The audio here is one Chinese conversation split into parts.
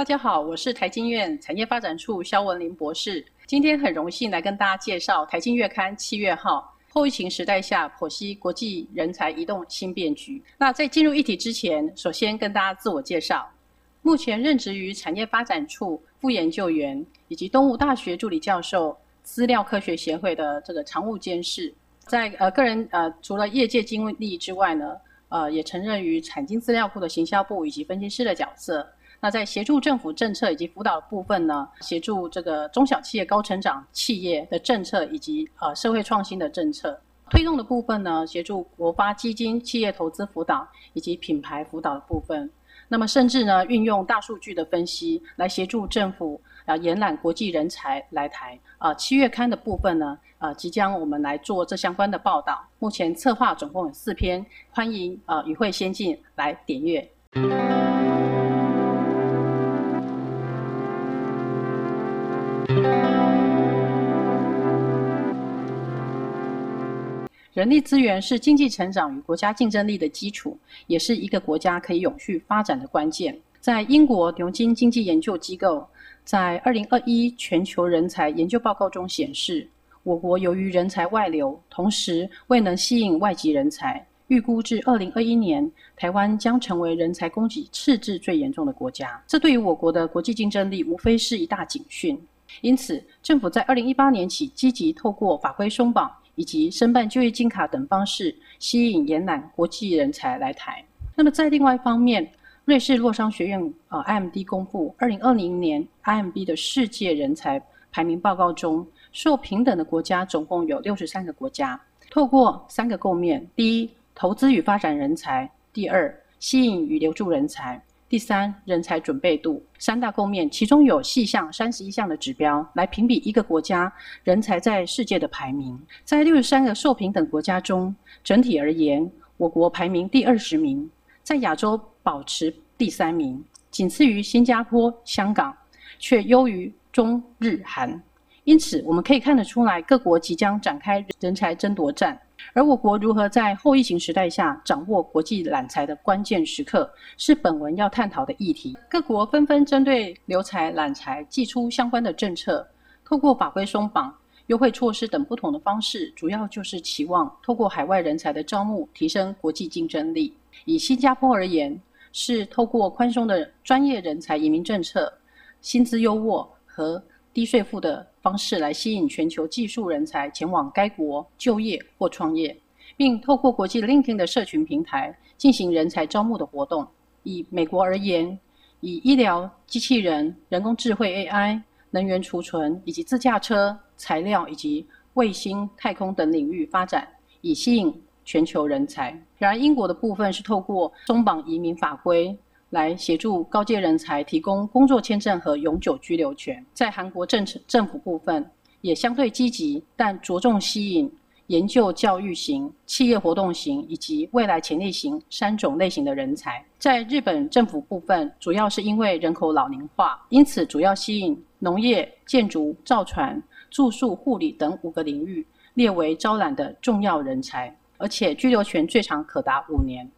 大家好，我是台经院产业发展处肖文林博士。今天很荣幸来跟大家介绍《台经月刊》七月号后疫情时代下剖析国际人才移动新变局。那在进入议题之前，首先跟大家自我介绍。目前任职于产业发展处副研究员，以及东吴大学助理教授、资料科学协会的这个常务监事。在呃个人呃除了业界经历之外呢，呃也承认于产经资料库的行销部以及分析师的角色。那在协助政府政策以及辅导的部分呢，协助这个中小企业高成长企业的政策以及呃社会创新的政策推动的部分呢，协助国发基金企业投资辅导以及品牌辅导的部分。那么甚至呢，运用大数据的分析来协助政府啊延揽国际人才来台啊。七月刊的部分呢，啊，即将我们来做这相关的报道。目前策划总共有四篇，欢迎啊与会先进来点阅。人力资源是经济成长与国家竞争力的基础，也是一个国家可以永续发展的关键。在英国牛津经济研究机构在二零二一全球人才研究报告中显示，我国由于人才外流，同时未能吸引外籍人才，预估至二零二一年，台湾将成为人才供给赤字最严重的国家。这对于我国的国际竞争力，无非是一大警讯。因此，政府在二零一八年起，积极透过法规松绑。以及申办就业金卡等方式吸引延揽国际人才来台。那么在另外一方面，瑞士洛桑学院呃 IMD 公布二零二零年 IMD 的世界人才排名报告中，受平等的国家总共有六十三个国家。透过三个构面：第一，投资与发展人才；第二，吸引与留住人才。第三，人才准备度三大共面，其中有细项三十一项的指标来评比一个国家人才在世界的排名。在六十三个受平等国家中，整体而言，我国排名第二十名，在亚洲保持第三名，仅次于新加坡、香港，却优于中日韩。因此，我们可以看得出来，各国即将展开人才争夺战。而我国如何在后疫情时代下掌握国际揽才的关键时刻，是本文要探讨的议题。各国纷纷针对留才揽才寄出相关的政策，透过法规松绑、优惠措施等不同的方式，主要就是期望透过海外人才的招募，提升国际竞争力。以新加坡而言，是透过宽松的专业人才移民政策、薪资优渥和低税负的方式来吸引全球技术人才前往该国就业或创业，并透过国际 LinkedIn 的社群平台进行人才招募的活动。以美国而言，以医疗、机器人、人工智慧 AI、能源储存以及自驾车、材料以及卫星、太空等领域发展，以吸引全球人才。然而，英国的部分是透过松绑移民法规。来协助高阶人才提供工作签证和永久居留权。在韩国政政府部分也相对积极，但着重吸引研究教育型、企业活动型以及未来潜力型三种类型的人才。在日本政府部分，主要是因为人口老龄化，因此主要吸引农业、建筑、造船、住宿、护理等五个领域列为招揽的重要人才，而且居留权最长可达五年。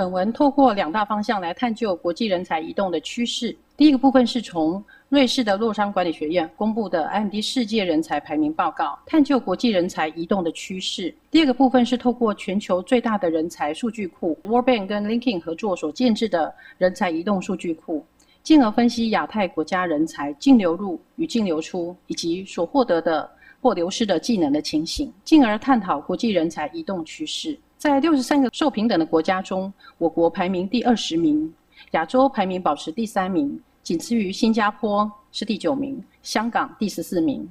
本文透过两大方向来探究国际人才移动的趋势。第一个部分是从瑞士的洛桑管理学院公布的 IMD 世界人才排名报告，探究国际人才移动的趋势。第二个部分是透过全球最大的人才数据库 Worldbank 跟 LinkedIn 合作所建制的人才移动数据库，进而分析亚太国家人才净流入与净流出，以及所获得的或流失的技能的情形，进而探讨国际人才移动趋势。在六十三个受平等的国家中，我国排名第二十名，亚洲排名保持第三名，仅次于新加坡是第九名，香港第十四名，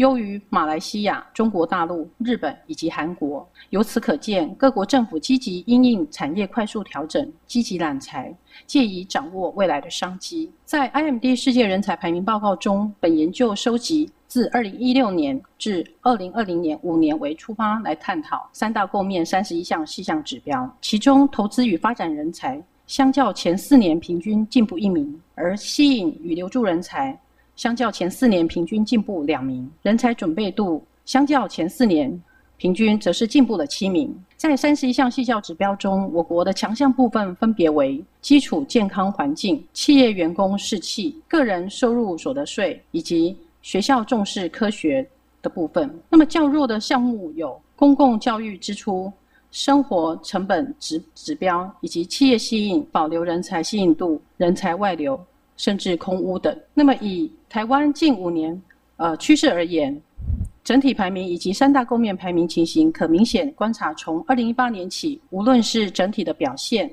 优于马来西亚、中国大陆、日本以及韩国。由此可见，各国政府积极因应产业快速调整，积极揽才，借以掌握未来的商机。在 IMD 世界人才排名报告中，本研究收集。自二零一六年至二零二零年五年为出发来探讨三大构面三十一项细项指标，其中投资与发展人才相较前四年平均进步一名，而吸引与留住人才相较前四年平均进步两名，人才准备度。相较前四年平均则是进步了七名。在三十一项绩效指标中，我国的强项部分分别为基础健康环境、企业员工士气、个人收入所得税以及学校重视科学的部分。那么较弱的项目有公共教育支出。生活成本指指标以及企业吸引、保留人才吸引度、人才外流，甚至空屋等。那么以台湾近五年呃趋势而言，整体排名以及三大构面排名情形，可明显观察，从二零一八年起，无论是整体的表现、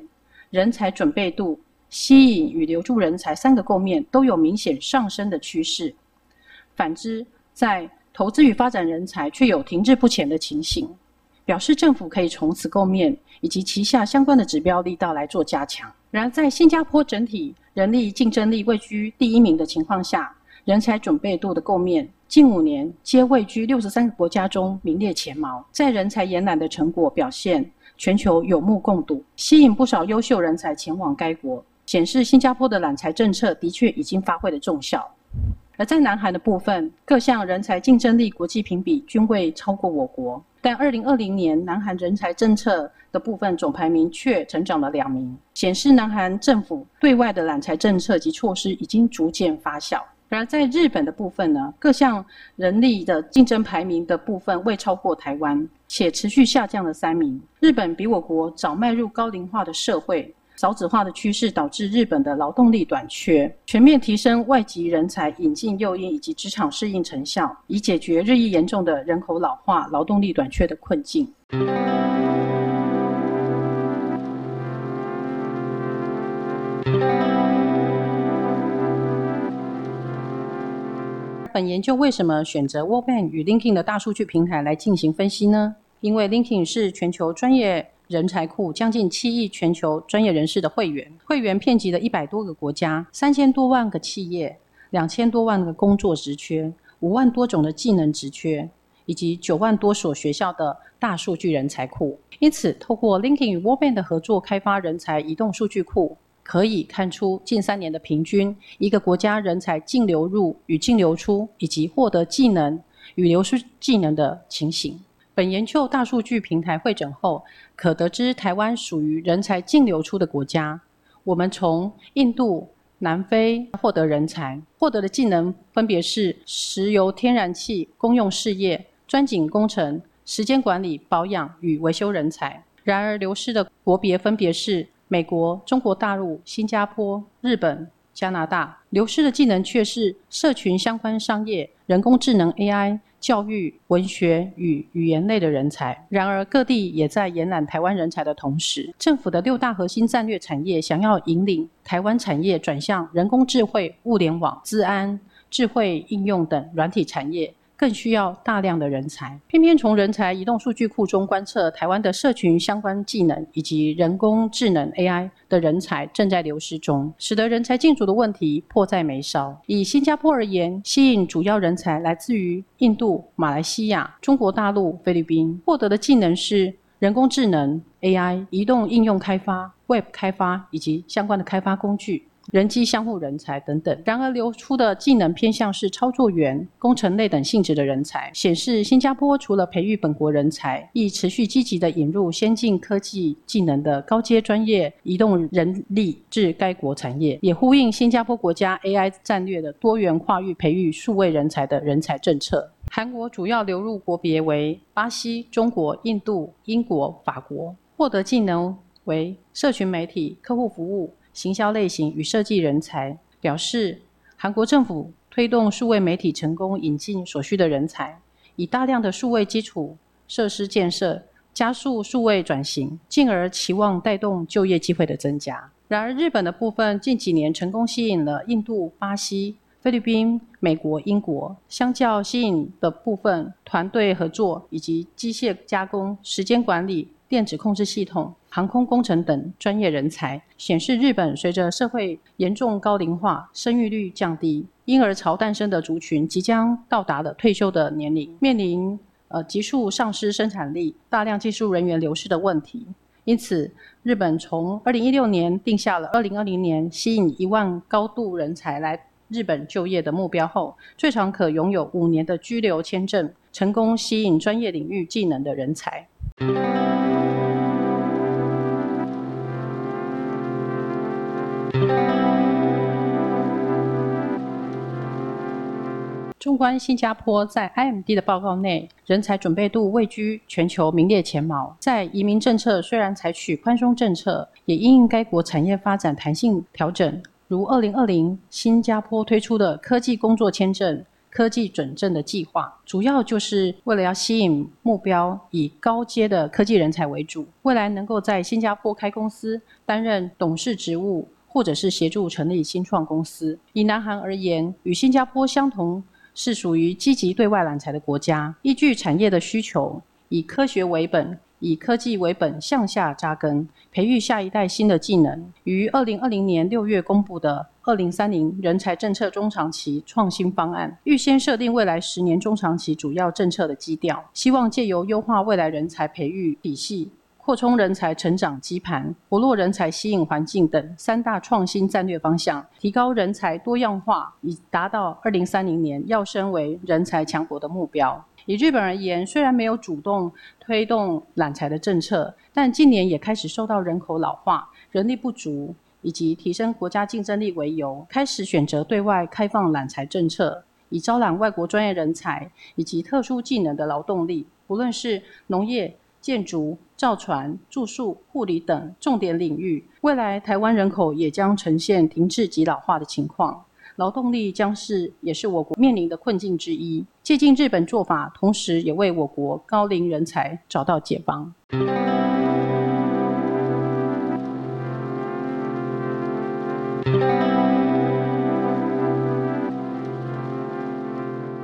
人才准备度、吸引与留住人才三个构面都有明显上升的趋势。反之，在投资与发展人才却有停滞不前的情形。表示政府可以从此构面以及旗下相关的指标力道来做加强。然而，在新加坡整体人力竞争力位居第一名的情况下，人才准备度的构面近五年皆位居六十三个国家中名列前茅。在人才延揽的成果表现，全球有目共睹，吸引不少优秀人才前往该国，显示新加坡的揽才政策的确已经发挥了重效。而在南韩的部分，各项人才竞争力国际评比均未超过我国。但二零二零年南韩人才政策的部分总排名却成长了两名，显示南韩政府对外的揽才政策及措施已经逐渐发酵。然而在日本的部分呢，各项人力的竞争排名的部分未超过台湾，且持续下降了三名。日本比我国早迈入高龄化的社会。少子化的趋势导致日本的劳动力短缺，全面提升外籍人才引进诱因以及职场适应成效，以解决日益严重的人口老化、劳动力短缺的困境。本研究为什么选择 Workman 与 LinkedIn 的大数据平台来进行分析呢？因为 LinkedIn 是全球专业。人才库将近七亿全球专业人士的会员，会员遍及了一百多个国家，三千多万个企业，两千多万个工作职缺，五万多种的技能职缺，以及九万多所学校的大数据人才库。因此，透过 LinkedIn 与 w o r b a n 的合作开发人才移动数据库，可以看出近三年的平均一个国家人才净流入与净流出，以及获得技能与流失技能的情形。本研究大数据平台会诊后，可得知台湾属于人才净流出的国家。我们从印度、南非获得人才，获得的技能分别是石油天然气公用事业、钻井工程、时间管理、保养与维修人才。然而流失的国别分别是美国、中国大陆、新加坡、日本、加拿大。流失的技能却是社群相关商业、人工智能 AI。教育、文学与语言类的人才。然而，各地也在延揽台湾人才的同时，政府的六大核心战略产业想要引领台湾产业转向人工智慧、物联网、资安、智慧应用等软体产业。更需要大量的人才，偏偏从人才移动数据库中观测，台湾的社群相关技能以及人工智能 AI 的人才正在流失中，使得人才进驻的问题迫在眉梢。以新加坡而言，吸引主要人才来自于印度、马来西亚、中国大陆、菲律宾，获得的技能是人工智能 AI、移动应用开发、Web 开发以及相关的开发工具。人机相互人才等等，然而流出的技能偏向是操作员、工程类等性质的人才，显示新加坡除了培育本国人才，亦持续积极的引入先进科技技能的高阶专业移动人力至该国产业，也呼应新加坡国家 AI 战略的多元跨域培育数位人才的人才政策。韩国主要流入国别为巴西、中国、印度、英国、法国，获得技能为社群媒体、客户服务。行销类型与设计人才表示，韩国政府推动数位媒体成功引进所需的人才，以大量的数位基础设施建设加速数位转型，进而期望带动就业机会的增加。然而，日本的部分近几年成功吸引了印度、巴西、菲律宾、美国、英国，相较吸引的部分团队合作以及机械加工、时间管理。电子控制系统、航空工程等专业人才显示，日本随着社会严重高龄化、生育率降低，婴儿潮诞生的族群即将到达了退休的年龄，面临呃急速丧失生产力、大量技术人员流失的问题。因此，日本从二零一六年定下了二零二零年吸引一万高度人才来日本就业的目标后，最长可拥有五年的居留签证，成功吸引专业领域技能的人才。纵观新加坡在 IMD 的报告内，人才准备度位居全球名列前茅。在移民政策虽然采取宽松政策，也因应该国产业发展弹性调整。如二零二零新加坡推出的科技工作签证、科技准证的计划，主要就是为了要吸引目标以高阶的科技人才为主，未来能够在新加坡开公司、担任董事职务，或者是协助成立新创公司。以南韩而言，与新加坡相同。是属于积极对外揽才的国家，依据产业的需求，以科学为本，以科技为本向下扎根，培育下一代新的技能。于二零二零年六月公布的二零三零人才政策中长期创新方案，预先设定未来十年中长期主要政策的基调，希望借由优化未来人才培育体系。扩充人才成长基盘、活络人才吸引环境等三大创新战略方向，提高人才多样化，以达到二零三零年要升为人才强国的目标。以日本而言，虽然没有主动推动揽才的政策，但近年也开始受到人口老化、人力不足以及提升国家竞争力为由，开始选择对外开放揽才政策，以招揽外国专业人才以及特殊技能的劳动力，不论是农业。建筑、造船、住宿、护理等重点领域，未来台湾人口也将呈现停滞及老化的情况，劳动力将是也是我国面临的困境之一。借鉴日本做法，同时也为我国高龄人才找到解方。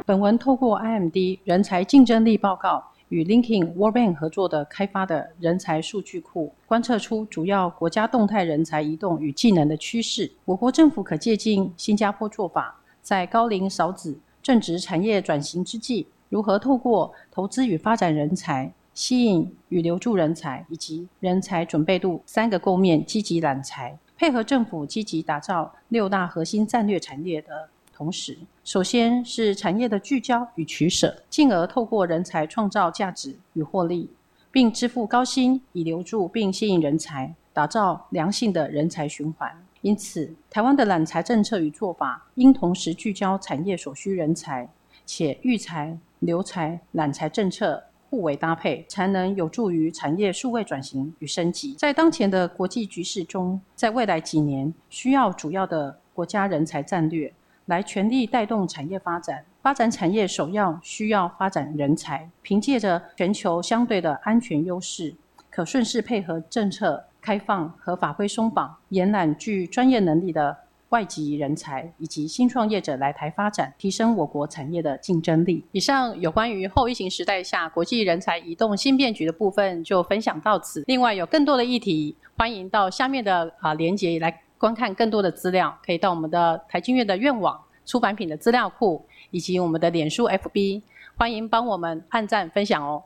本文透过 IMD 人才竞争力报告。与 Linking World Bank 合作的开发的人才数据库，观测出主要国家动态人才移动与技能的趋势。我国政府可借鉴新加坡做法，在高龄少子、正值产业转型之际，如何透过投资与发展人才、吸引与留住人才以及人才准备度三个构面，积极揽才，配合政府积极打造六大核心战略产业的。同时，首先是产业的聚焦与取舍，进而透过人才创造价值与获利，并支付高薪以留住并吸引人才，打造良性的人才循环。因此，台湾的揽才政策与做法应同时聚焦产业所需人才，且育才、留才、揽才政策互为搭配，才能有助于产业数位转型与升级。在当前的国际局势中，在未来几年需要主要的国家人才战略。来全力带动产业发展，发展产业首要需要发展人才。凭借着全球相对的安全优势，可顺势配合政策开放和法规松绑，延揽具专业能力的外籍人才以及新创业者来台发展，提升我国产业的竞争力。以上有关于后疫情时代下国际人才移动新变局的部分就分享到此。另外有更多的议题，欢迎到下面的啊连接来。观看更多的资料，可以到我们的台经院的院网、出版品的资料库，以及我们的脸书 FB，欢迎帮我们按赞分享哦。